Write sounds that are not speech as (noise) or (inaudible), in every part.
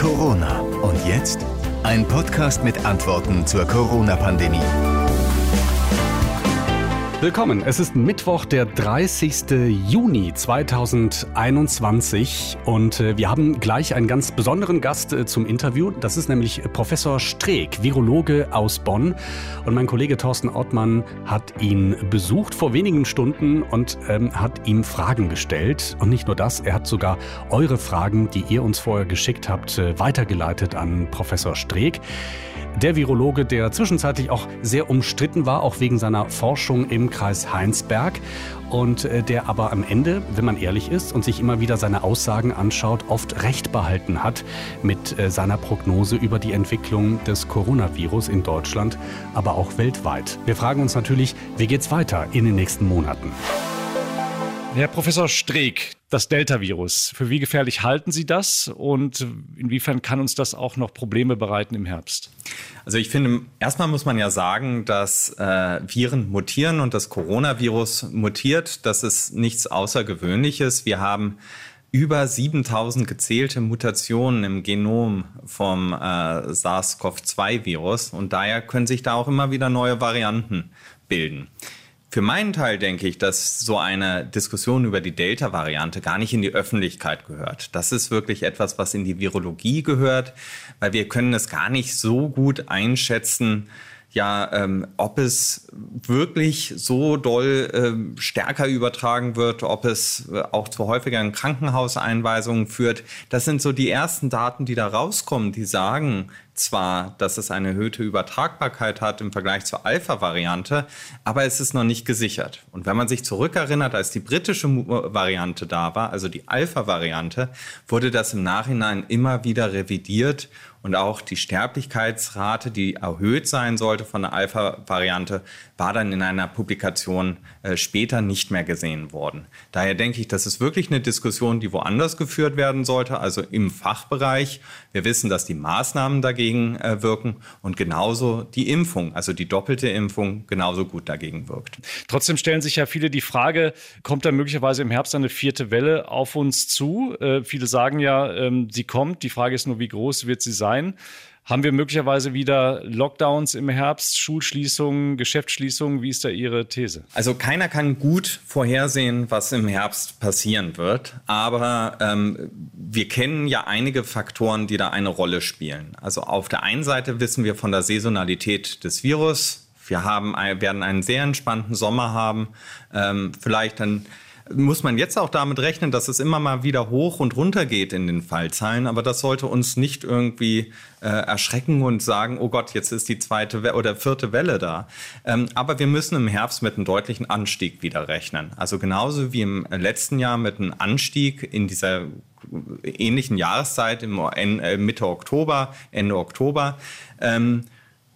Corona. Und jetzt ein Podcast mit Antworten zur Corona-Pandemie. Willkommen. Es ist Mittwoch, der 30. Juni 2021 und äh, wir haben gleich einen ganz besonderen Gast äh, zum Interview. Das ist nämlich Professor Streeck, Virologe aus Bonn. Und mein Kollege Thorsten Ottmann hat ihn besucht vor wenigen Stunden und ähm, hat ihm Fragen gestellt. Und nicht nur das, er hat sogar eure Fragen, die ihr uns vorher geschickt habt, äh, weitergeleitet an Professor Streeck. Der Virologe, der zwischenzeitlich auch sehr umstritten war, auch wegen seiner Forschung im Kreis Heinsberg und äh, der aber am Ende, wenn man ehrlich ist und sich immer wieder seine Aussagen anschaut, oft recht behalten hat mit äh, seiner Prognose über die Entwicklung des Coronavirus in Deutschland, aber auch weltweit. Wir fragen uns natürlich, wie geht's weiter in den nächsten Monaten? Herr Professor Streeck, das Delta-Virus, für wie gefährlich halten Sie das und inwiefern kann uns das auch noch Probleme bereiten im Herbst? Also ich finde, erstmal muss man ja sagen, dass äh, Viren mutieren und das Coronavirus mutiert. Das ist nichts Außergewöhnliches. Wir haben über 7000 gezählte Mutationen im Genom vom äh, SARS-CoV-2-Virus und daher können sich da auch immer wieder neue Varianten bilden. Für meinen Teil denke ich, dass so eine Diskussion über die Delta-Variante gar nicht in die Öffentlichkeit gehört. Das ist wirklich etwas, was in die Virologie gehört, weil wir können es gar nicht so gut einschätzen, ja, ähm, ob es wirklich so doll ähm, stärker übertragen wird, ob es äh, auch zu häufigeren Krankenhauseinweisungen führt. Das sind so die ersten Daten, die da rauskommen, die sagen, zwar, dass es eine erhöhte Übertragbarkeit hat im Vergleich zur Alpha-Variante, aber es ist noch nicht gesichert. Und wenn man sich zurückerinnert, als die britische Variante da war, also die Alpha-Variante, wurde das im Nachhinein immer wieder revidiert und auch die Sterblichkeitsrate, die erhöht sein sollte von der Alpha-Variante, war dann in einer Publikation äh, später nicht mehr gesehen worden. Daher denke ich, das ist wirklich eine Diskussion, die woanders geführt werden sollte, also im Fachbereich. Wir wissen, dass die Maßnahmen dagegen äh, wirken und genauso die Impfung, also die doppelte Impfung, genauso gut dagegen wirkt. Trotzdem stellen sich ja viele die Frage, kommt da möglicherweise im Herbst eine vierte Welle auf uns zu? Äh, viele sagen ja, ähm, sie kommt. Die Frage ist nur, wie groß wird sie sein? Sein. Haben wir möglicherweise wieder Lockdowns im Herbst, Schulschließungen, Geschäftsschließungen? Wie ist da Ihre These? Also keiner kann gut vorhersehen, was im Herbst passieren wird. Aber ähm, wir kennen ja einige Faktoren, die da eine Rolle spielen. Also auf der einen Seite wissen wir von der Saisonalität des Virus. Wir haben, werden einen sehr entspannten Sommer haben. Ähm, vielleicht dann muss man jetzt auch damit rechnen, dass es immer mal wieder hoch und runter geht in den Fallzahlen. Aber das sollte uns nicht irgendwie äh, erschrecken und sagen, oh Gott, jetzt ist die zweite We oder vierte Welle da. Ähm, aber wir müssen im Herbst mit einem deutlichen Anstieg wieder rechnen. Also genauso wie im letzten Jahr mit einem Anstieg in dieser ähnlichen Jahreszeit im äh, Mitte Oktober, Ende Oktober. Ähm,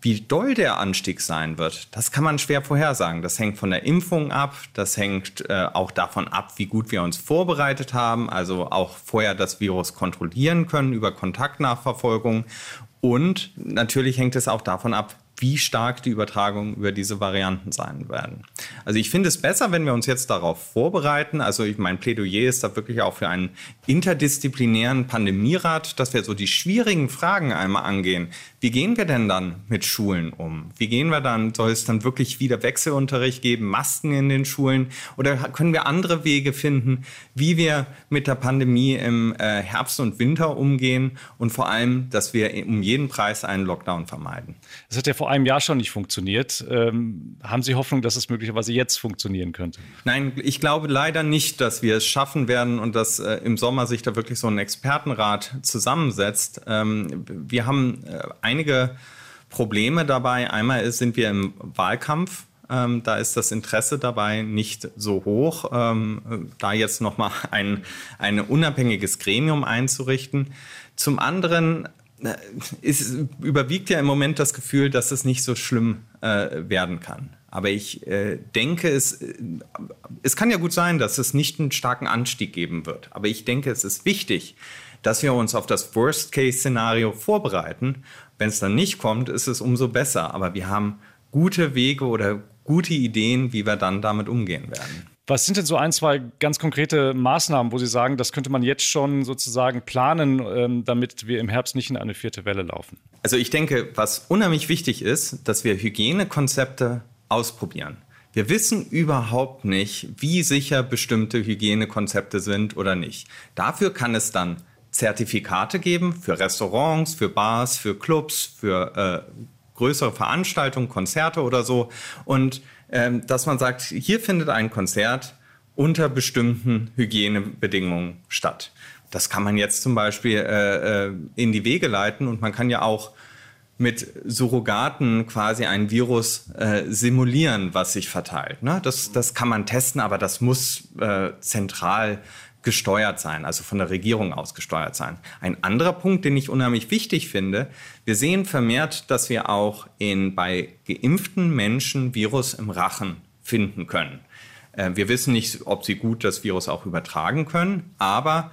wie doll der Anstieg sein wird, das kann man schwer vorhersagen. Das hängt von der Impfung ab, das hängt äh, auch davon ab, wie gut wir uns vorbereitet haben, also auch vorher das Virus kontrollieren können über Kontaktnachverfolgung. Und natürlich hängt es auch davon ab, wie stark die Übertragungen über diese Varianten sein werden. Also ich finde es besser, wenn wir uns jetzt darauf vorbereiten. Also mein Plädoyer ist da wirklich auch für einen interdisziplinären Pandemierat, dass wir so die schwierigen Fragen einmal angehen. Wie gehen wir denn dann mit Schulen um? Wie gehen wir dann, soll es dann wirklich wieder Wechselunterricht geben, Masken in den Schulen? Oder können wir andere Wege finden, wie wir mit der Pandemie im äh, Herbst und Winter umgehen und vor allem, dass wir um jeden Preis einen Lockdown vermeiden? Das hat ja vor einem Jahr schon nicht funktioniert. Ähm, haben Sie Hoffnung, dass es möglicherweise jetzt funktionieren könnte? Nein, ich glaube leider nicht, dass wir es schaffen werden und dass äh, im Sommer sich da wirklich so ein Expertenrat zusammensetzt. Ähm, wir haben äh, einige Probleme dabei. Einmal sind wir im Wahlkampf. Ähm, da ist das Interesse dabei nicht so hoch, ähm, da jetzt nochmal ein, ein unabhängiges Gremium einzurichten. Zum anderen es überwiegt ja im Moment das Gefühl, dass es nicht so schlimm äh, werden kann. Aber ich äh, denke, es, äh, es kann ja gut sein, dass es nicht einen starken Anstieg geben wird. Aber ich denke, es ist wichtig, dass wir uns auf das Worst-Case-Szenario vorbereiten. Wenn es dann nicht kommt, ist es umso besser. Aber wir haben gute Wege oder gute Ideen, wie wir dann damit umgehen werden. Was sind denn so ein, zwei ganz konkrete Maßnahmen, wo Sie sagen, das könnte man jetzt schon sozusagen planen, ähm, damit wir im Herbst nicht in eine vierte Welle laufen? Also ich denke, was unheimlich wichtig ist, dass wir Hygienekonzepte ausprobieren. Wir wissen überhaupt nicht, wie sicher bestimmte Hygienekonzepte sind oder nicht. Dafür kann es dann Zertifikate geben für Restaurants, für Bars, für Clubs, für äh, größere Veranstaltungen, Konzerte oder so. Und dass man sagt, hier findet ein Konzert unter bestimmten Hygienebedingungen statt. Das kann man jetzt zum Beispiel äh, äh, in die Wege leiten und man kann ja auch mit Surrogaten quasi ein Virus äh, simulieren, was sich verteilt. Ne? Das, das kann man testen, aber das muss äh, zentral gesteuert sein, also von der Regierung aus gesteuert sein. Ein anderer Punkt, den ich unheimlich wichtig finde, wir sehen vermehrt, dass wir auch in, bei geimpften Menschen Virus im Rachen finden können. Äh, wir wissen nicht, ob sie gut das Virus auch übertragen können, aber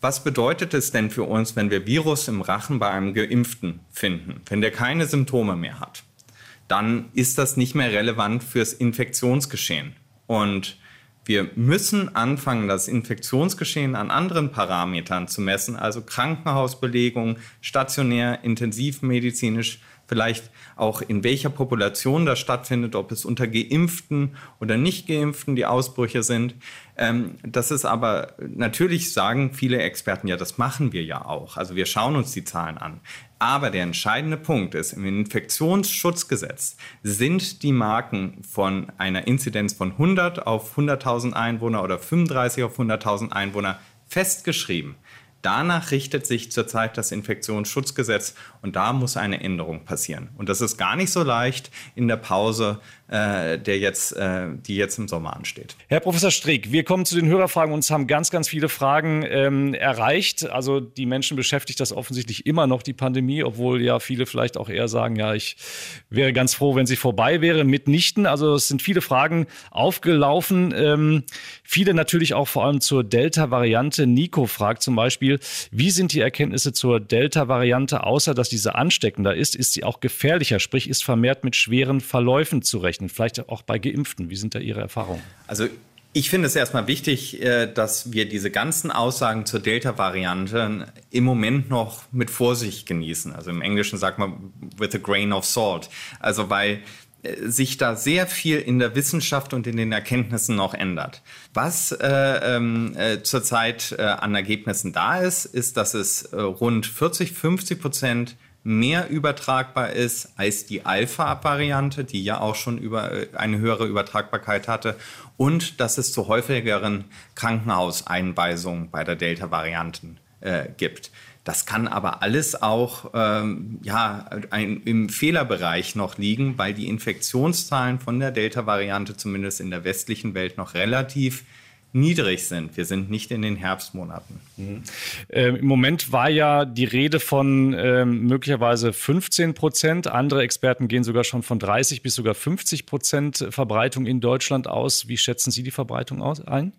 was bedeutet es denn für uns, wenn wir Virus im Rachen bei einem Geimpften finden, wenn der keine Symptome mehr hat? Dann ist das nicht mehr relevant fürs Infektionsgeschehen. Und wir müssen anfangen, das Infektionsgeschehen an anderen Parametern zu messen, also Krankenhausbelegung, stationär, intensivmedizinisch, vielleicht auch in welcher Population das stattfindet, ob es unter Geimpften oder Nicht-Geimpften die Ausbrüche sind. Ähm, das ist aber natürlich sagen viele Experten, ja, das machen wir ja auch. Also wir schauen uns die Zahlen an. Aber der entscheidende Punkt ist, im Infektionsschutzgesetz sind die Marken von einer Inzidenz von 100 auf 100.000 Einwohner oder 35 auf 100.000 Einwohner festgeschrieben. Danach richtet sich zurzeit das Infektionsschutzgesetz und da muss eine Änderung passieren. Und das ist gar nicht so leicht in der Pause, äh, der jetzt, äh, die jetzt im Sommer ansteht. Herr Professor Strick, wir kommen zu den Hörerfragen. Uns haben ganz, ganz viele Fragen ähm, erreicht. Also die Menschen beschäftigt das offensichtlich immer noch, die Pandemie, obwohl ja viele vielleicht auch eher sagen, ja, ich wäre ganz froh, wenn sie vorbei wäre. Mitnichten. Also es sind viele Fragen aufgelaufen. Ähm, viele natürlich auch vor allem zur Delta-Variante. Nico fragt zum Beispiel, wie sind die Erkenntnisse zur Delta-Variante, außer dass diese ansteckender ist, ist sie auch gefährlicher, sprich ist vermehrt mit schweren Verläufen zu rechnen, vielleicht auch bei Geimpften. Wie sind da Ihre Erfahrungen? Also ich finde es erstmal wichtig, äh, dass wir diese ganzen Aussagen zur Delta-Variante im Moment noch mit Vorsicht genießen. Also im Englischen sagt man with a grain of salt. Also weil sich da sehr viel in der Wissenschaft und in den Erkenntnissen noch ändert. Was äh, ähm, äh, zurzeit äh, an Ergebnissen da ist, ist, dass es äh, rund 40, 50 Prozent mehr übertragbar ist als die Alpha-Variante, die ja auch schon über äh, eine höhere Übertragbarkeit hatte, und dass es zu häufigeren Krankenhauseinweisungen bei der Delta-Varianten äh, gibt. Das kann aber alles auch ähm, ja, ein, im Fehlerbereich noch liegen, weil die Infektionszahlen von der Delta-Variante zumindest in der westlichen Welt noch relativ niedrig sind. Wir sind nicht in den Herbstmonaten. Mhm. Ähm, Im Moment war ja die Rede von ähm, möglicherweise 15 Prozent. Andere Experten gehen sogar schon von 30 bis sogar 50 Prozent Verbreitung in Deutschland aus. Wie schätzen Sie die Verbreitung aus, ein?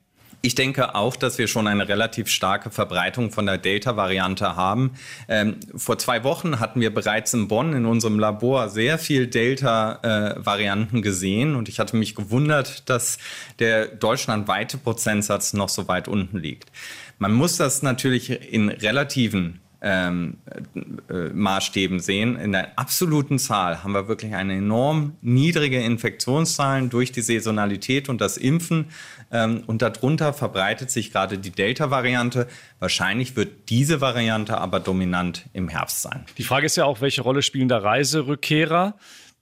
Ich denke auch, dass wir schon eine relativ starke Verbreitung von der Delta-Variante haben. Ähm, vor zwei Wochen hatten wir bereits in Bonn in unserem Labor sehr viel Delta-Varianten gesehen und ich hatte mich gewundert, dass der deutschlandweite Prozentsatz noch so weit unten liegt. Man muss das natürlich in relativen ähm, äh, Maßstäben sehen. In der absoluten Zahl haben wir wirklich eine enorm niedrige Infektionszahlen durch die Saisonalität und das Impfen. Ähm, und darunter verbreitet sich gerade die Delta-Variante. Wahrscheinlich wird diese Variante aber dominant im Herbst sein. Die Frage ist ja auch, welche Rolle spielen da Reiserückkehrer?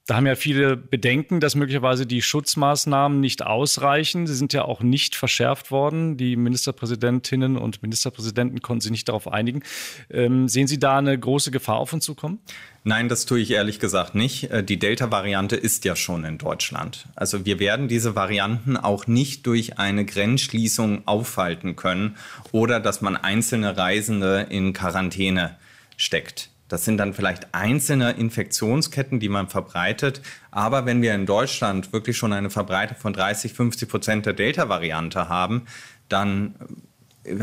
Da haben ja viele Bedenken, dass möglicherweise die Schutzmaßnahmen nicht ausreichen. Sie sind ja auch nicht verschärft worden. Die Ministerpräsidentinnen und Ministerpräsidenten konnten sich nicht darauf einigen. Ähm, sehen Sie da eine große Gefahr auf uns zukommen? Nein, das tue ich ehrlich gesagt nicht. Äh, die Delta-Variante ist ja schon in Deutschland. Also wir werden diese Varianten auch nicht durch eine Grenzschließung aufhalten können oder dass man einzelne Reisende in Quarantäne steckt. Das sind dann vielleicht einzelne Infektionsketten, die man verbreitet. Aber wenn wir in Deutschland wirklich schon eine Verbreitung von 30, 50 Prozent der Delta-Variante haben, dann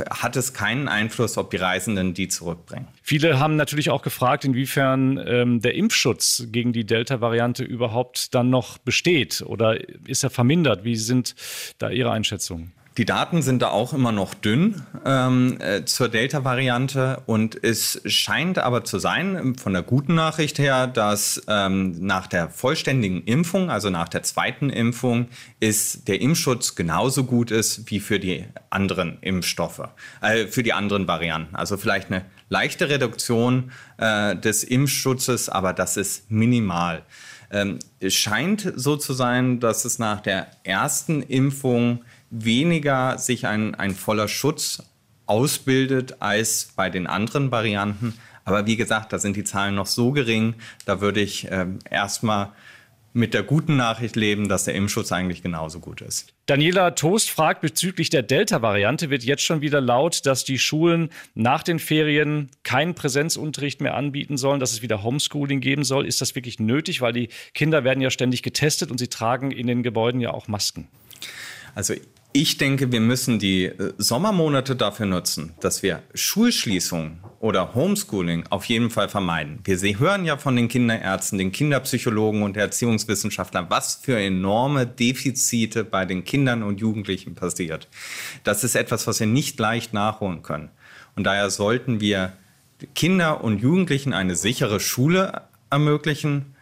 hat es keinen Einfluss, ob die Reisenden die zurückbringen. Viele haben natürlich auch gefragt, inwiefern ähm, der Impfschutz gegen die Delta-Variante überhaupt dann noch besteht oder ist er vermindert? Wie sind da Ihre Einschätzungen? Die Daten sind da auch immer noch dünn ähm, äh, zur Delta-Variante und es scheint aber zu sein, von der guten Nachricht her, dass ähm, nach der vollständigen Impfung, also nach der zweiten Impfung, ist der Impfschutz genauso gut ist wie für die anderen Impfstoffe, äh, für die anderen Varianten. Also vielleicht eine leichte Reduktion äh, des Impfschutzes, aber das ist minimal. Ähm, es scheint so zu sein, dass es nach der ersten Impfung weniger sich ein, ein voller Schutz ausbildet als bei den anderen Varianten. Aber wie gesagt, da sind die Zahlen noch so gering, da würde ich äh, erstmal mit der guten Nachricht leben, dass der Impfschutz eigentlich genauso gut ist. Daniela Toast fragt bezüglich der Delta-Variante, wird jetzt schon wieder laut, dass die Schulen nach den Ferien keinen Präsenzunterricht mehr anbieten sollen, dass es wieder Homeschooling geben soll. Ist das wirklich nötig? Weil die Kinder werden ja ständig getestet und sie tragen in den Gebäuden ja auch Masken. Also ich denke, wir müssen die äh, Sommermonate dafür nutzen, dass wir Schulschließungen oder Homeschooling auf jeden Fall vermeiden. Wir hören ja von den Kinderärzten, den Kinderpsychologen und Erziehungswissenschaftlern, was für enorme Defizite bei den Kindern und Jugendlichen passiert. Das ist etwas, was wir nicht leicht nachholen können. Und daher sollten wir Kinder und Jugendlichen eine sichere Schule ermöglichen.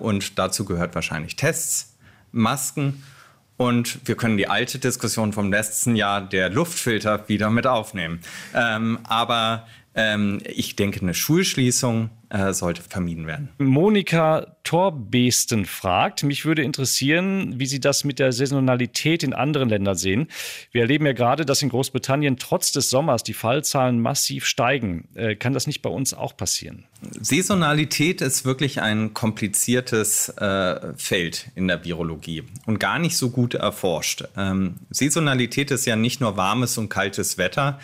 und dazu gehört wahrscheinlich Tests, Masken und wir können die alte Diskussion vom letzten Jahr der Luftfilter wieder mit aufnehmen. Ähm, aber ähm, ich denke, eine Schulschließung äh, sollte vermieden werden. Monika Torbesten fragt, mich würde interessieren, wie Sie das mit der Saisonalität in anderen Ländern sehen. Wir erleben ja gerade, dass in Großbritannien trotz des Sommers die Fallzahlen massiv steigen. Äh, kann das nicht bei uns auch passieren? Saisonalität ist wirklich ein kompliziertes äh, Feld in der Virologie und gar nicht so gut erforscht. Ähm, Saisonalität ist ja nicht nur warmes und kaltes Wetter,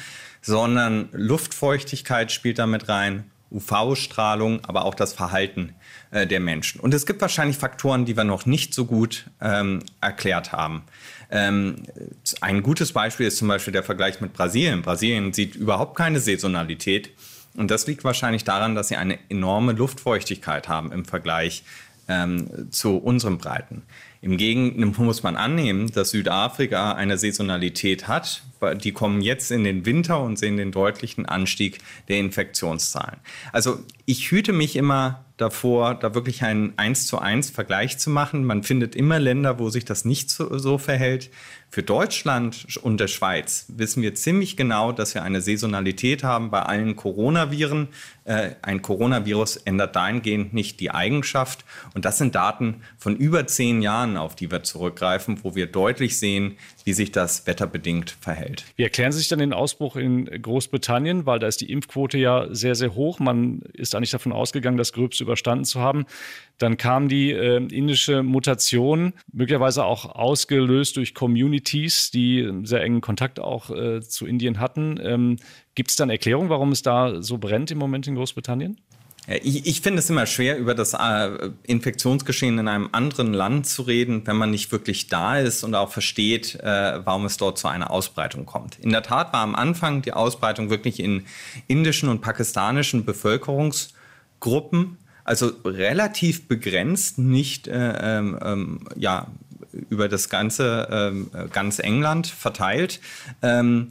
sondern Luftfeuchtigkeit spielt damit rein, UV-Strahlung, aber auch das Verhalten äh, der Menschen. Und es gibt wahrscheinlich Faktoren, die wir noch nicht so gut ähm, erklärt haben. Ähm, ein gutes Beispiel ist zum Beispiel der Vergleich mit Brasilien. Brasilien sieht überhaupt keine Saisonalität. Und das liegt wahrscheinlich daran, dass sie eine enorme Luftfeuchtigkeit haben im Vergleich ähm, zu unseren Breiten. Im Gegenteil muss man annehmen, dass Südafrika eine Saisonalität hat. Die kommen jetzt in den Winter und sehen den deutlichen Anstieg der Infektionszahlen. Also ich hüte mich immer davor, da wirklich einen 1 zu 1 Vergleich zu machen. Man findet immer Länder, wo sich das nicht so, so verhält. Für Deutschland und der Schweiz wissen wir ziemlich genau, dass wir eine Saisonalität haben bei allen Coronaviren. Äh, ein Coronavirus ändert dahingehend nicht die Eigenschaft. Und das sind Daten von über zehn Jahren, auf die wir zurückgreifen, wo wir deutlich sehen, wie sich das wetterbedingt verhält. Wie erklären Sie sich dann den Ausbruch in Großbritannien? Weil da ist die Impfquote ja sehr, sehr hoch. Man ist eigentlich davon ausgegangen, das Gröbste überstanden zu haben. Dann kam die äh, indische Mutation, möglicherweise auch ausgelöst durch Communities, die sehr engen Kontakt auch äh, zu Indien hatten. Ähm, Gibt es dann Erklärung, warum es da so brennt im Moment in Großbritannien? Ich, ich finde es immer schwer, über das äh, Infektionsgeschehen in einem anderen Land zu reden, wenn man nicht wirklich da ist und auch versteht, äh, warum es dort zu einer Ausbreitung kommt. In der Tat war am Anfang die Ausbreitung wirklich in indischen und pakistanischen Bevölkerungsgruppen, also relativ begrenzt, nicht äh, ähm, ähm ja, über das ganze ähm, ganz England verteilt. Ähm,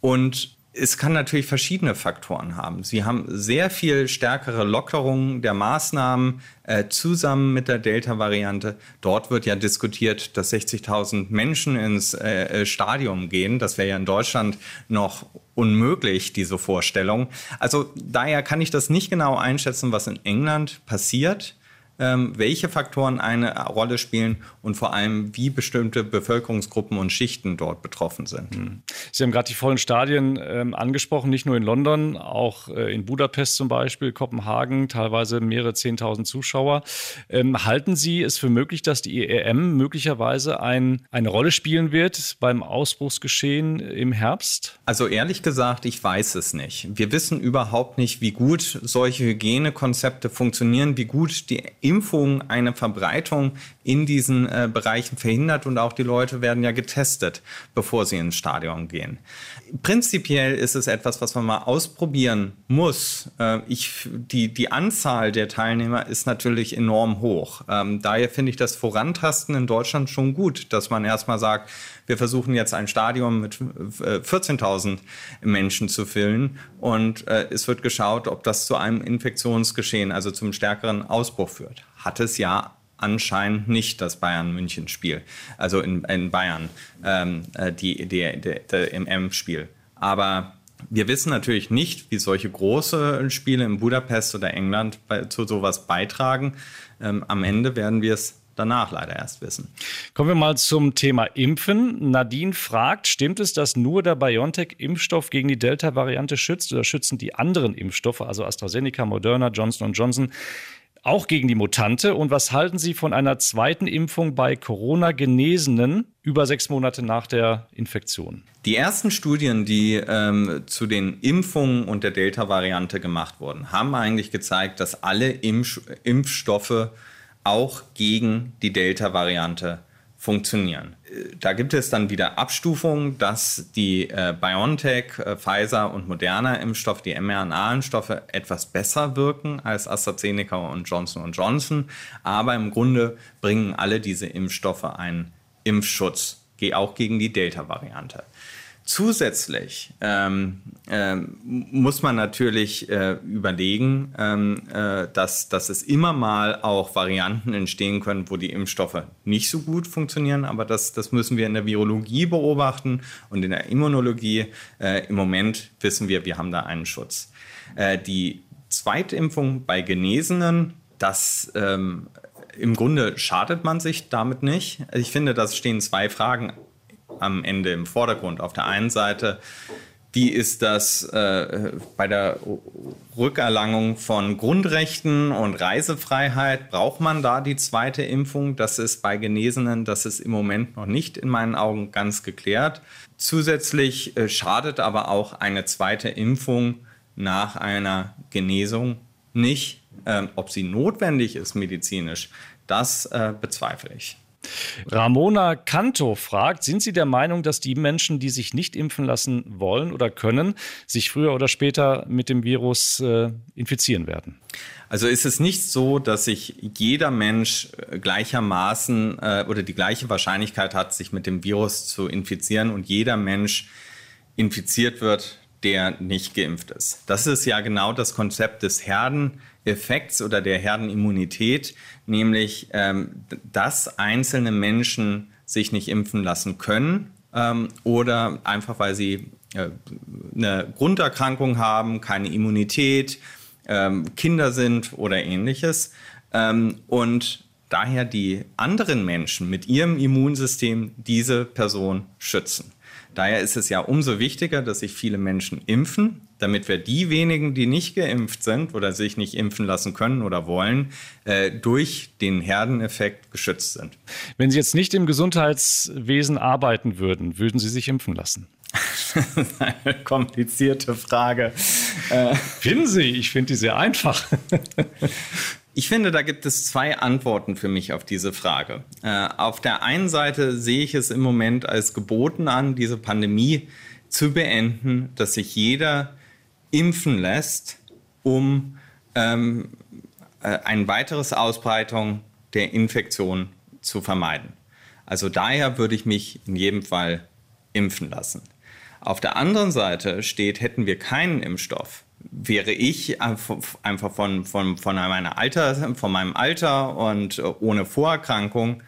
und es kann natürlich verschiedene Faktoren haben. Sie haben sehr viel stärkere Lockerungen der Maßnahmen äh, zusammen mit der Delta-Variante. Dort wird ja diskutiert, dass 60.000 Menschen ins äh, äh, Stadion gehen. Das wäre ja in Deutschland noch unmöglich, diese Vorstellung. Also daher kann ich das nicht genau einschätzen, was in England passiert welche Faktoren eine Rolle spielen und vor allem, wie bestimmte Bevölkerungsgruppen und Schichten dort betroffen sind. Hm. Sie haben gerade die vollen Stadien ähm, angesprochen, nicht nur in London, auch äh, in Budapest zum Beispiel, Kopenhagen, teilweise mehrere Zehntausend Zuschauer. Ähm, halten Sie es für möglich, dass die EM möglicherweise ein, eine Rolle spielen wird beim Ausbruchsgeschehen im Herbst? Also ehrlich gesagt, ich weiß es nicht. Wir wissen überhaupt nicht, wie gut solche Hygienekonzepte funktionieren, wie gut die Impfung eine Verbreitung in diesen äh, Bereichen verhindert und auch die Leute werden ja getestet, bevor sie ins Stadion gehen. Prinzipiell ist es etwas, was man mal ausprobieren muss. Äh, ich, die, die Anzahl der Teilnehmer ist natürlich enorm hoch. Ähm, daher finde ich das Vorantasten in Deutschland schon gut, dass man erstmal sagt, wir versuchen jetzt ein Stadion mit 14.000 äh, Menschen zu füllen und äh, es wird geschaut, ob das zu einem Infektionsgeschehen, also zum stärkeren Ausbruch führt. Hat es ja anscheinend nicht das Bayern-München-Spiel, also in, in Bayern, ähm, äh, die, die, die, die, im M-Spiel. Aber wir wissen natürlich nicht, wie solche große Spiele in Budapest oder England bei, zu sowas beitragen. Ähm, am Ende werden wir es danach leider erst wissen. Kommen wir mal zum Thema Impfen. Nadine fragt, stimmt es, dass nur der BioNTech-Impfstoff gegen die Delta-Variante schützt oder schützen die anderen Impfstoffe, also AstraZeneca, Moderna, Johnson Johnson, auch gegen die Mutante. Und was halten Sie von einer zweiten Impfung bei Corona-Genesenen über sechs Monate nach der Infektion? Die ersten Studien, die ähm, zu den Impfungen und der Delta-Variante gemacht wurden, haben eigentlich gezeigt, dass alle Impf Impfstoffe auch gegen die Delta-Variante funktionieren. Da gibt es dann wieder Abstufungen, dass die äh, BioNTech, äh, Pfizer und Moderna Impfstoffe, die mRNA-Impfstoffe etwas besser wirken als AstraZeneca und Johnson Johnson. Aber im Grunde bringen alle diese Impfstoffe einen Impfschutz, auch gegen die Delta-Variante. Zusätzlich ähm, ähm, muss man natürlich äh, überlegen, ähm, äh, dass, dass es immer mal auch Varianten entstehen können, wo die Impfstoffe nicht so gut funktionieren. Aber das, das müssen wir in der Virologie beobachten und in der Immunologie. Äh, Im Moment wissen wir, wir haben da einen Schutz. Äh, die Zweitimpfung bei Genesenen, das ähm, im Grunde schadet man sich damit nicht. Ich finde, da stehen zwei Fragen am Ende im Vordergrund. Auf der einen Seite, wie ist das äh, bei der Rückerlangung von Grundrechten und Reisefreiheit? Braucht man da die zweite Impfung? Das ist bei Genesenen, das ist im Moment noch nicht in meinen Augen ganz geklärt. Zusätzlich äh, schadet aber auch eine zweite Impfung nach einer Genesung nicht. Ähm, ob sie notwendig ist medizinisch, das äh, bezweifle ich. Ramona Canto fragt, sind Sie der Meinung, dass die Menschen, die sich nicht impfen lassen wollen oder können, sich früher oder später mit dem Virus äh, infizieren werden? Also ist es nicht so, dass sich jeder Mensch äh, gleichermaßen äh, oder die gleiche Wahrscheinlichkeit hat, sich mit dem Virus zu infizieren und jeder Mensch infiziert wird, der nicht geimpft ist. Das ist ja genau das Konzept des Herdeneffekts oder der Herdenimmunität, nämlich ähm, dass einzelne Menschen sich nicht impfen lassen können ähm, oder einfach weil sie äh, eine Grunderkrankung haben, keine Immunität, ähm, Kinder sind oder ähnliches. Ähm, und daher die anderen Menschen mit ihrem Immunsystem diese Person schützen. Daher ist es ja umso wichtiger, dass sich viele Menschen impfen, damit wir die wenigen, die nicht geimpft sind oder sich nicht impfen lassen können oder wollen, äh, durch den Herdeneffekt geschützt sind. Wenn Sie jetzt nicht im Gesundheitswesen arbeiten würden, würden Sie sich impfen lassen? eine (laughs) komplizierte Frage. Äh, Finden Sie? Ich finde die sehr einfach. (laughs) Ich finde, da gibt es zwei Antworten für mich auf diese Frage. Äh, auf der einen Seite sehe ich es im Moment als geboten an, diese Pandemie zu beenden, dass sich jeder impfen lässt, um ähm, äh, eine weitere Ausbreitung der Infektion zu vermeiden. Also daher würde ich mich in jedem Fall impfen lassen. Auf der anderen Seite steht, hätten wir keinen Impfstoff, wäre ich einfach von, von, von, meiner Alter, von meinem Alter und ohne Vorerkrankung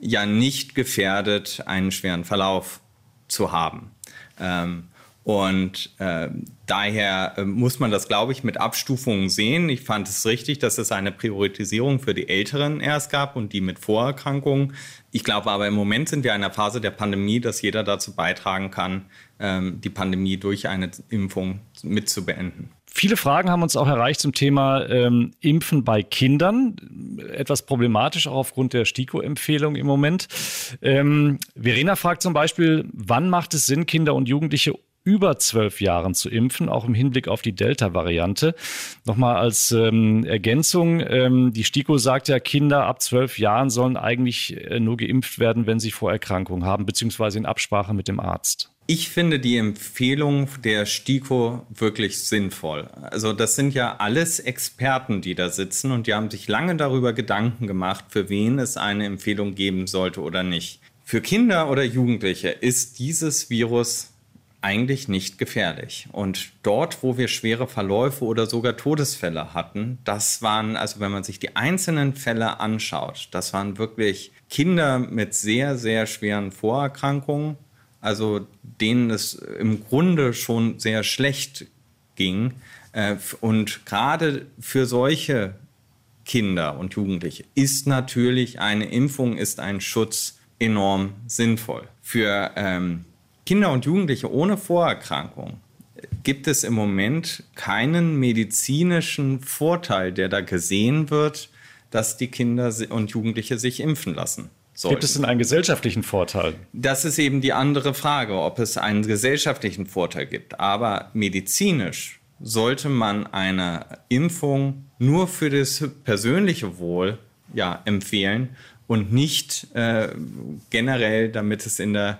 ja nicht gefährdet, einen schweren Verlauf zu haben. Ähm, und äh, daher äh, muss man das, glaube ich, mit Abstufungen sehen. Ich fand es richtig, dass es eine Priorisierung für die Älteren erst gab und die mit Vorerkrankungen. Ich glaube aber im Moment sind wir in einer Phase der Pandemie, dass jeder dazu beitragen kann, ähm, die Pandemie durch eine Impfung mit zu beenden. Viele Fragen haben uns auch erreicht zum Thema ähm, Impfen bei Kindern. Etwas problematisch auch aufgrund der STIKO-Empfehlung im Moment. Ähm, Verena fragt zum Beispiel, wann macht es Sinn, Kinder und Jugendliche über zwölf Jahren zu impfen, auch im Hinblick auf die Delta-Variante. Nochmal als ähm, Ergänzung, ähm, die STIKO sagt ja, Kinder ab zwölf Jahren sollen eigentlich äh, nur geimpft werden, wenn sie Vorerkrankungen haben, beziehungsweise in Absprache mit dem Arzt. Ich finde die Empfehlung der STIKO wirklich sinnvoll. Also das sind ja alles Experten, die da sitzen und die haben sich lange darüber Gedanken gemacht, für wen es eine Empfehlung geben sollte oder nicht. Für Kinder oder Jugendliche ist dieses Virus eigentlich nicht gefährlich. Und dort, wo wir schwere Verläufe oder sogar Todesfälle hatten, das waren, also wenn man sich die einzelnen Fälle anschaut, das waren wirklich Kinder mit sehr, sehr schweren Vorerkrankungen also denen es im Grunde schon sehr schlecht ging. Äh, und gerade für solche Kinder und Jugendliche ist natürlich eine Impfung, ist ein Schutz enorm sinnvoll. Für ähm, Kinder und Jugendliche ohne Vorerkrankung gibt es im Moment keinen medizinischen Vorteil, der da gesehen wird, dass die Kinder und Jugendliche sich impfen lassen. Sollten. Gibt es denn einen gesellschaftlichen Vorteil? Das ist eben die andere Frage, ob es einen gesellschaftlichen Vorteil gibt. Aber medizinisch sollte man eine Impfung nur für das persönliche Wohl ja, empfehlen und nicht äh, generell, damit es in der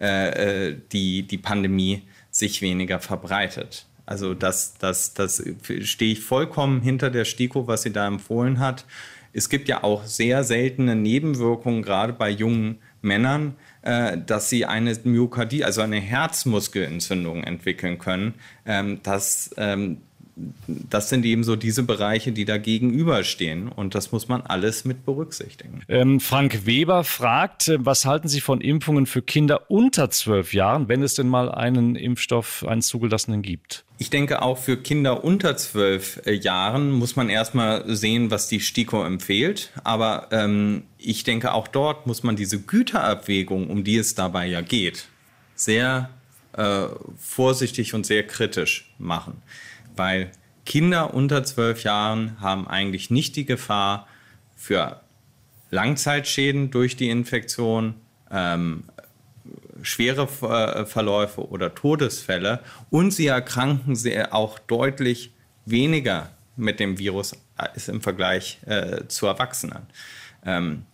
äh, äh die, die Pandemie sich weniger verbreitet. Also das, das, das stehe ich vollkommen hinter der STIKO, was sie da empfohlen hat. Es gibt ja auch sehr seltene Nebenwirkungen, gerade bei jungen Männern, äh, dass sie eine Myokardie, also eine Herzmuskelentzündung entwickeln können. Ähm, das ähm, das sind eben so diese Bereiche, die da gegenüberstehen. Und das muss man alles mit berücksichtigen. Ähm, Frank Weber fragt, äh, was halten Sie von Impfungen für Kinder unter zwölf Jahren, wenn es denn mal einen Impfstoff, einen zugelassenen gibt? Ich denke, auch für Kinder unter zwölf äh, Jahren muss man erstmal sehen, was die STIKO empfiehlt. Aber ähm, ich denke, auch dort muss man diese Güterabwägung, um die es dabei ja geht, sehr äh, vorsichtig und sehr kritisch machen weil Kinder unter zwölf Jahren haben eigentlich nicht die Gefahr für Langzeitschäden durch die Infektion, ähm, schwere äh, Verläufe oder Todesfälle und sie erkranken sehr auch deutlich weniger mit dem Virus als im Vergleich äh, zu Erwachsenen. Ähm,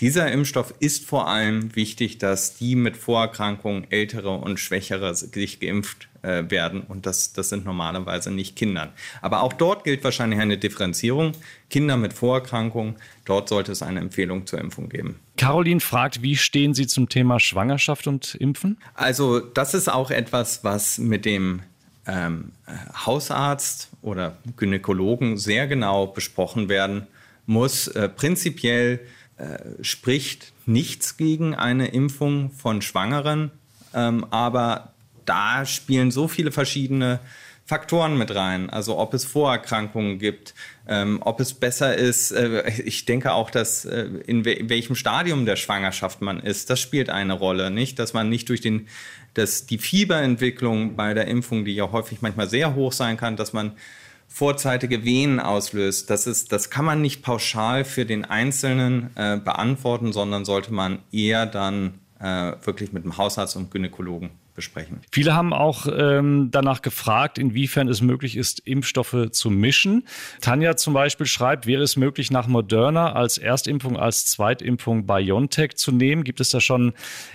dieser Impfstoff ist vor allem wichtig, dass die mit Vorerkrankungen, ältere und schwächere sich geimpft äh, werden. Und das, das sind normalerweise nicht Kinder. Aber auch dort gilt wahrscheinlich eine Differenzierung. Kinder mit Vorerkrankungen, dort sollte es eine Empfehlung zur Impfung geben. Caroline fragt, wie stehen Sie zum Thema Schwangerschaft und Impfen? Also das ist auch etwas, was mit dem ähm, Hausarzt oder Gynäkologen sehr genau besprochen werden muss. Äh, prinzipiell äh, spricht nichts gegen eine Impfung von Schwangeren, ähm, aber da spielen so viele verschiedene Faktoren mit rein. Also ob es Vorerkrankungen gibt, ähm, ob es besser ist. Äh, ich denke auch, dass äh, in, we in, welchem Stadium der Schwangerschaft man ist, das spielt eine Rolle, nicht? Dass man nicht durch den, dass die Fieberentwicklung bei der Impfung, die ja häufig manchmal sehr hoch sein kann, dass man vorzeitige Wehen auslöst. Das, ist, das kann man nicht pauschal für den Einzelnen äh, beantworten, sondern sollte man eher dann äh, wirklich mit dem Hausarzt und Gynäkologen besprechen. Viele haben auch ähm, danach gefragt, inwiefern es möglich ist, Impfstoffe zu mischen. Tanja zum Beispiel schreibt, wäre es möglich, nach Moderna als Erstimpfung, als Zweitimpfung BioNTech zu nehmen? Gibt es da schon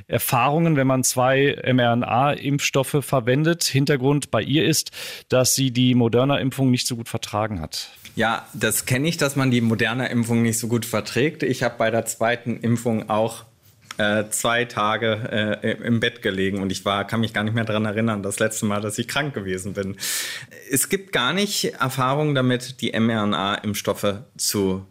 Erfahrungen, wenn man zwei mRNA-Impfstoffe verwendet? Hintergrund bei ihr ist, dass sie die Moderna-Impfung nicht so gut vertragen hat. Ja, das kenne ich, dass man die Moderna-Impfung nicht so gut verträgt. Ich habe bei der zweiten Impfung auch äh, zwei Tage äh, im Bett gelegen und ich war, kann mich gar nicht mehr daran erinnern, das letzte Mal, dass ich krank gewesen bin. Es gibt gar nicht Erfahrungen damit, die mRNA-Impfstoffe zu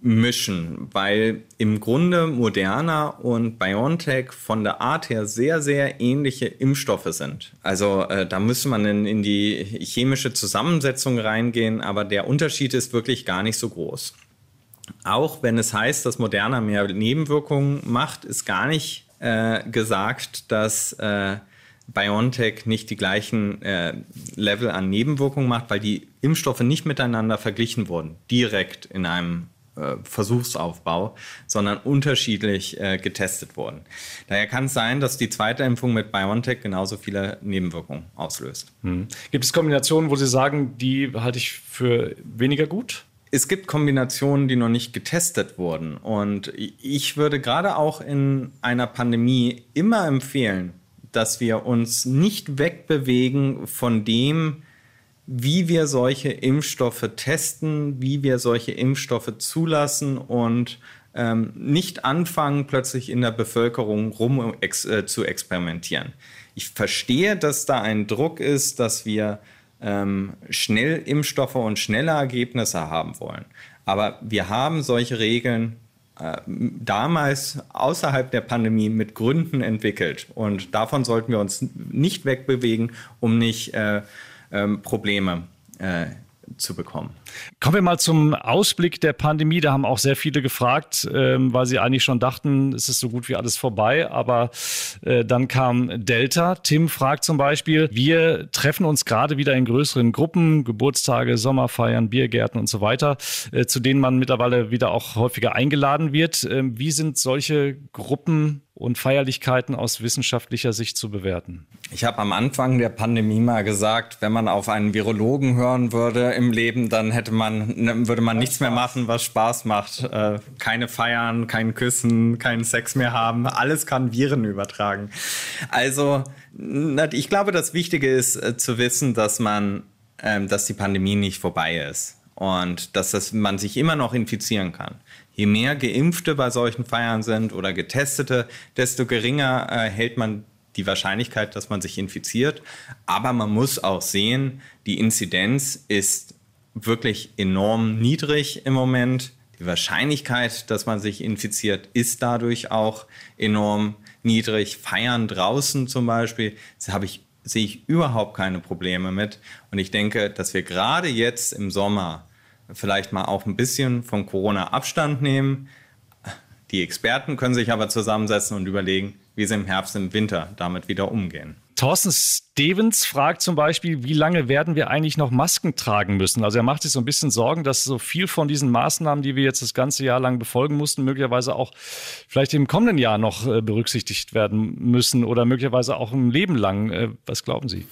mischen, weil im Grunde Moderna und BioNTech von der Art her sehr, sehr ähnliche Impfstoffe sind. Also äh, da müsste man in, in die chemische Zusammensetzung reingehen, aber der Unterschied ist wirklich gar nicht so groß. Auch wenn es heißt, dass Moderna mehr Nebenwirkungen macht, ist gar nicht äh, gesagt, dass äh, BioNTech nicht die gleichen äh, Level an Nebenwirkungen macht, weil die Impfstoffe nicht miteinander verglichen wurden, direkt in einem äh, Versuchsaufbau, sondern unterschiedlich äh, getestet wurden. Daher kann es sein, dass die zweite Impfung mit BioNTech genauso viele Nebenwirkungen auslöst. Hm. Gibt es Kombinationen, wo Sie sagen, die halte ich für weniger gut? Es gibt Kombinationen, die noch nicht getestet wurden. Und ich würde gerade auch in einer Pandemie immer empfehlen, dass wir uns nicht wegbewegen von dem, wie wir solche Impfstoffe testen, wie wir solche Impfstoffe zulassen und ähm, nicht anfangen, plötzlich in der Bevölkerung rum ex, äh, zu experimentieren. Ich verstehe, dass da ein Druck ist, dass wir ähm, schnell Impfstoffe und schnelle Ergebnisse haben wollen. Aber wir haben solche Regeln äh, damals außerhalb der Pandemie mit Gründen entwickelt. Und davon sollten wir uns nicht wegbewegen, um nicht äh, ähm, Probleme äh, zu bekommen. Kommen wir mal zum Ausblick der Pandemie. Da haben auch sehr viele gefragt, ähm, weil sie eigentlich schon dachten, es ist so gut wie alles vorbei. Aber äh, dann kam Delta. Tim fragt zum Beispiel, wir treffen uns gerade wieder in größeren Gruppen, Geburtstage, Sommerfeiern, Biergärten und so weiter, äh, zu denen man mittlerweile wieder auch häufiger eingeladen wird. Äh, wie sind solche Gruppen und Feierlichkeiten aus wissenschaftlicher Sicht zu bewerten? Ich habe am Anfang der Pandemie mal gesagt, wenn man auf einen Virologen hören würde im Leben, dann hätte man, ne, würde man nichts mehr machen, was Spaß macht. Äh, keine feiern, kein Küssen, keinen Sex mehr haben. Alles kann Viren übertragen. Also, ich glaube, das Wichtige ist äh, zu wissen, dass man, ähm, dass die Pandemie nicht vorbei ist und dass das, man sich immer noch infizieren kann. Je mehr Geimpfte bei solchen Feiern sind oder Getestete, desto geringer äh, hält man die Wahrscheinlichkeit, dass man sich infiziert. Aber man muss auch sehen, die Inzidenz ist wirklich enorm niedrig im Moment. Die Wahrscheinlichkeit, dass man sich infiziert, ist dadurch auch enorm niedrig. Feiern draußen zum Beispiel, das habe ich, sehe ich überhaupt keine Probleme mit. Und ich denke, dass wir gerade jetzt im Sommer vielleicht mal auch ein bisschen von Corona Abstand nehmen. Die Experten können sich aber zusammensetzen und überlegen, wie sie im Herbst, im Winter damit wieder umgehen. Thorsten Stevens fragt zum Beispiel, wie lange werden wir eigentlich noch Masken tragen müssen? Also er macht sich so ein bisschen Sorgen, dass so viel von diesen Maßnahmen, die wir jetzt das ganze Jahr lang befolgen mussten, möglicherweise auch vielleicht im kommenden Jahr noch äh, berücksichtigt werden müssen oder möglicherweise auch im Leben lang. Äh, was glauben Sie?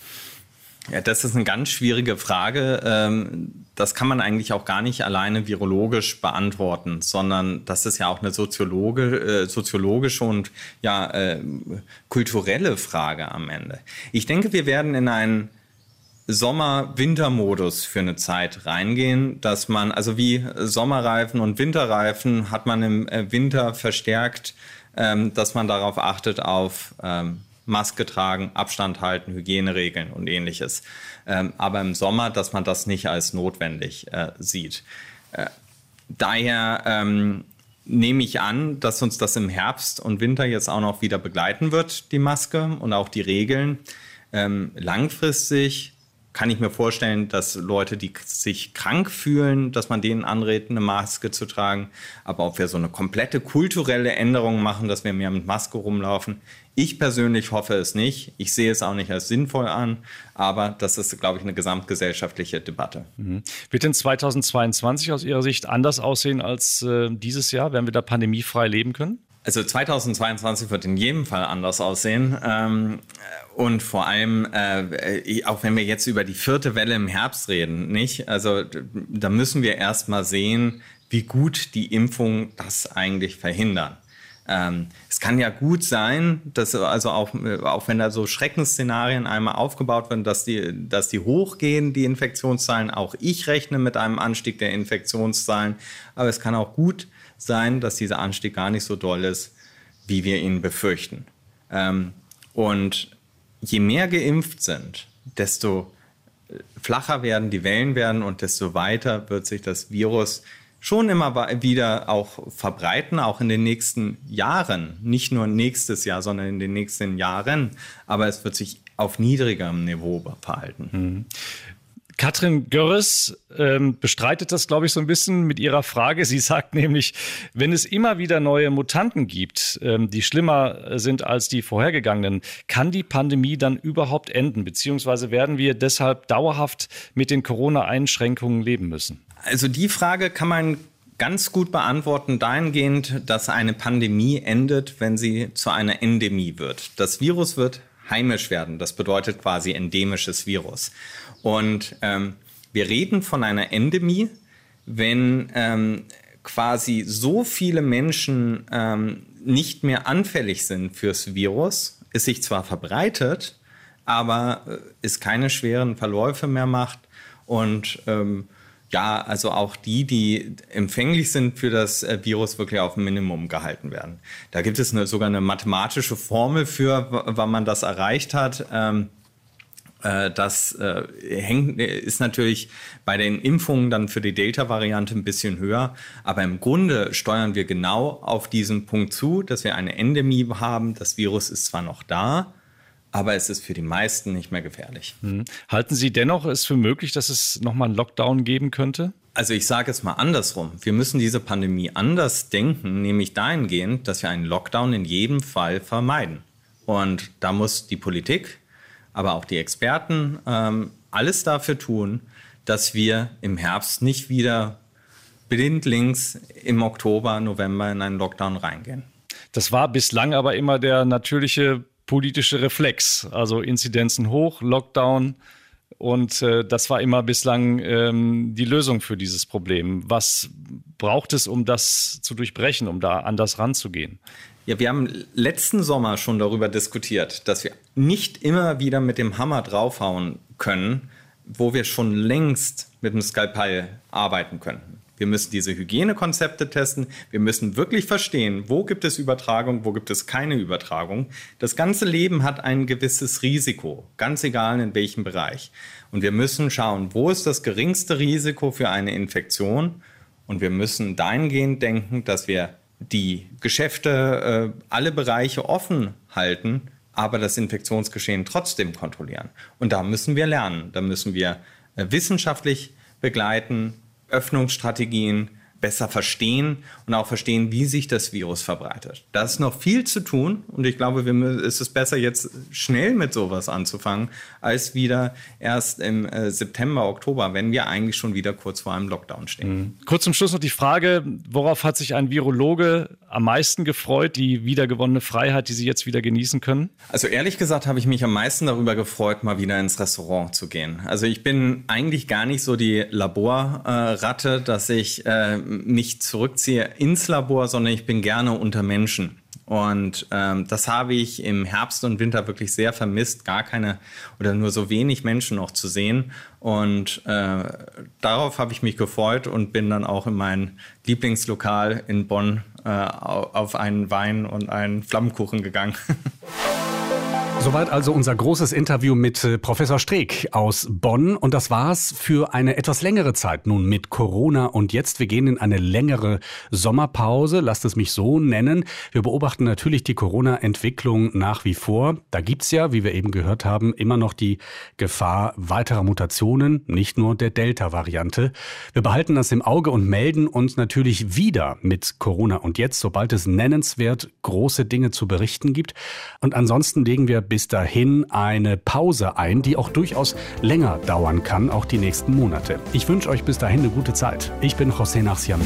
Ja, das ist eine ganz schwierige Frage. Ähm, das kann man eigentlich auch gar nicht alleine virologisch beantworten, sondern das ist ja auch eine Soziologe, äh, soziologische und ja äh, kulturelle Frage am Ende. Ich denke, wir werden in einen Sommer-Winter-Modus für eine Zeit reingehen, dass man, also wie Sommerreifen und Winterreifen hat man im äh, Winter verstärkt, ähm, dass man darauf achtet auf ähm, Maske tragen, Abstand halten, Hygieneregeln und ähnliches. Ähm, aber im Sommer, dass man das nicht als notwendig äh, sieht. Äh, daher ähm, nehme ich an, dass uns das im Herbst und Winter jetzt auch noch wieder begleiten wird, die Maske und auch die Regeln. Ähm, langfristig kann ich mir vorstellen, dass Leute, die sich krank fühlen, dass man denen anrät, eine Maske zu tragen. Aber ob wir so eine komplette kulturelle Änderung machen, dass wir mehr mit Maske rumlaufen, ich persönlich hoffe es nicht. Ich sehe es auch nicht als sinnvoll an, aber das ist, glaube ich, eine gesamtgesellschaftliche Debatte. Mhm. Wird denn 2022 aus Ihrer Sicht anders aussehen als äh, dieses Jahr? Werden wir da pandemiefrei leben können? Also 2022 wird in jedem Fall anders aussehen. Ähm, und vor allem, äh, auch wenn wir jetzt über die vierte Welle im Herbst reden, nicht? Also da müssen wir erst mal sehen, wie gut die Impfungen das eigentlich verhindern. Ähm, es kann ja gut sein, dass also auch, auch wenn da so Schreckensszenarien einmal aufgebaut werden, dass die, dass die hochgehen, die Infektionszahlen. Auch ich rechne mit einem Anstieg der Infektionszahlen. Aber es kann auch gut sein, dass dieser Anstieg gar nicht so doll ist, wie wir ihn befürchten. Ähm, und je mehr geimpft sind, desto flacher werden die Wellen werden und desto weiter wird sich das Virus schon immer wieder auch verbreiten, auch in den nächsten Jahren. Nicht nur nächstes Jahr, sondern in den nächsten Jahren. Aber es wird sich auf niedrigerem Niveau verhalten. Mhm. Katrin Görres ähm, bestreitet das, glaube ich, so ein bisschen mit ihrer Frage. Sie sagt nämlich, wenn es immer wieder neue Mutanten gibt, ähm, die schlimmer sind als die vorhergegangenen, kann die Pandemie dann überhaupt enden? Beziehungsweise werden wir deshalb dauerhaft mit den Corona-Einschränkungen leben müssen? Also die Frage kann man ganz gut beantworten dahingehend, dass eine Pandemie endet, wenn sie zu einer Endemie wird. Das Virus wird heimisch werden. Das bedeutet quasi endemisches Virus. Und ähm, wir reden von einer Endemie, wenn ähm, quasi so viele Menschen ähm, nicht mehr anfällig sind fürs Virus es sich zwar verbreitet, aber äh, es keine schweren Verläufe mehr macht und ähm, ja, also auch die, die empfänglich sind für das äh, Virus, wirklich auf ein Minimum gehalten werden. Da gibt es eine, sogar eine mathematische Formel für, wann man das erreicht hat. Ähm, äh, das äh, hängt, ist natürlich bei den Impfungen dann für die Delta-Variante ein bisschen höher. Aber im Grunde steuern wir genau auf diesen Punkt zu, dass wir eine Endemie haben. Das Virus ist zwar noch da, aber es ist für die meisten nicht mehr gefährlich. Hm. Halten Sie dennoch es für möglich, dass es nochmal einen Lockdown geben könnte? Also ich sage es mal andersrum. Wir müssen diese Pandemie anders denken, nämlich dahingehend, dass wir einen Lockdown in jedem Fall vermeiden. Und da muss die Politik, aber auch die Experten ähm, alles dafür tun, dass wir im Herbst nicht wieder blindlings im Oktober, November in einen Lockdown reingehen. Das war bislang aber immer der natürliche politische Reflex. Also Inzidenzen hoch, Lockdown. Und äh, das war immer bislang ähm, die Lösung für dieses Problem. Was braucht es, um das zu durchbrechen, um da anders ranzugehen? Ja, wir haben letzten Sommer schon darüber diskutiert, dass wir nicht immer wieder mit dem Hammer draufhauen können, wo wir schon längst mit dem Skalpell arbeiten könnten. Wir müssen diese Hygienekonzepte testen. Wir müssen wirklich verstehen, wo gibt es Übertragung, wo gibt es keine Übertragung. Das ganze Leben hat ein gewisses Risiko, ganz egal in welchem Bereich. Und wir müssen schauen, wo ist das geringste Risiko für eine Infektion. Und wir müssen dahingehend denken, dass wir die Geschäfte, äh, alle Bereiche offen halten, aber das Infektionsgeschehen trotzdem kontrollieren. Und da müssen wir lernen. Da müssen wir äh, wissenschaftlich begleiten, Öffnungsstrategien besser verstehen und auch verstehen, wie sich das Virus verbreitet. Da ist noch viel zu tun und ich glaube, wir, es ist besser, jetzt schnell mit sowas anzufangen, als wieder erst im äh, September, Oktober, wenn wir eigentlich schon wieder kurz vor einem Lockdown stehen. Mhm. Kurz zum Schluss noch die Frage, worauf hat sich ein Virologe am meisten gefreut, die wiedergewonnene Freiheit, die Sie jetzt wieder genießen können? Also ehrlich gesagt habe ich mich am meisten darüber gefreut, mal wieder ins Restaurant zu gehen. Also ich bin eigentlich gar nicht so die Laborratte, äh, dass ich äh, mich zurückziehe ins Labor, sondern ich bin gerne unter Menschen. Und ähm, das habe ich im Herbst und Winter wirklich sehr vermisst, gar keine oder nur so wenig Menschen noch zu sehen. Und äh, darauf habe ich mich gefreut und bin dann auch in mein Lieblingslokal in Bonn äh, auf einen Wein und einen Flammkuchen gegangen. (laughs) Soweit also unser großes Interview mit äh, Professor Streeck aus Bonn. Und das war's für eine etwas längere Zeit nun mit Corona. Und jetzt, wir gehen in eine längere Sommerpause. Lasst es mich so nennen. Wir beobachten natürlich die Corona-Entwicklung nach wie vor. Da gibt's ja, wie wir eben gehört haben, immer noch die Gefahr weiterer Mutationen, nicht nur der Delta-Variante. Wir behalten das im Auge und melden uns natürlich wieder mit Corona und jetzt, sobald es nennenswert große Dinge zu berichten gibt. Und ansonsten legen wir bis dahin eine Pause ein, die auch durchaus länger dauern kann, auch die nächsten Monate. Ich wünsche euch bis dahin eine gute Zeit. Ich bin José Nachsiamni.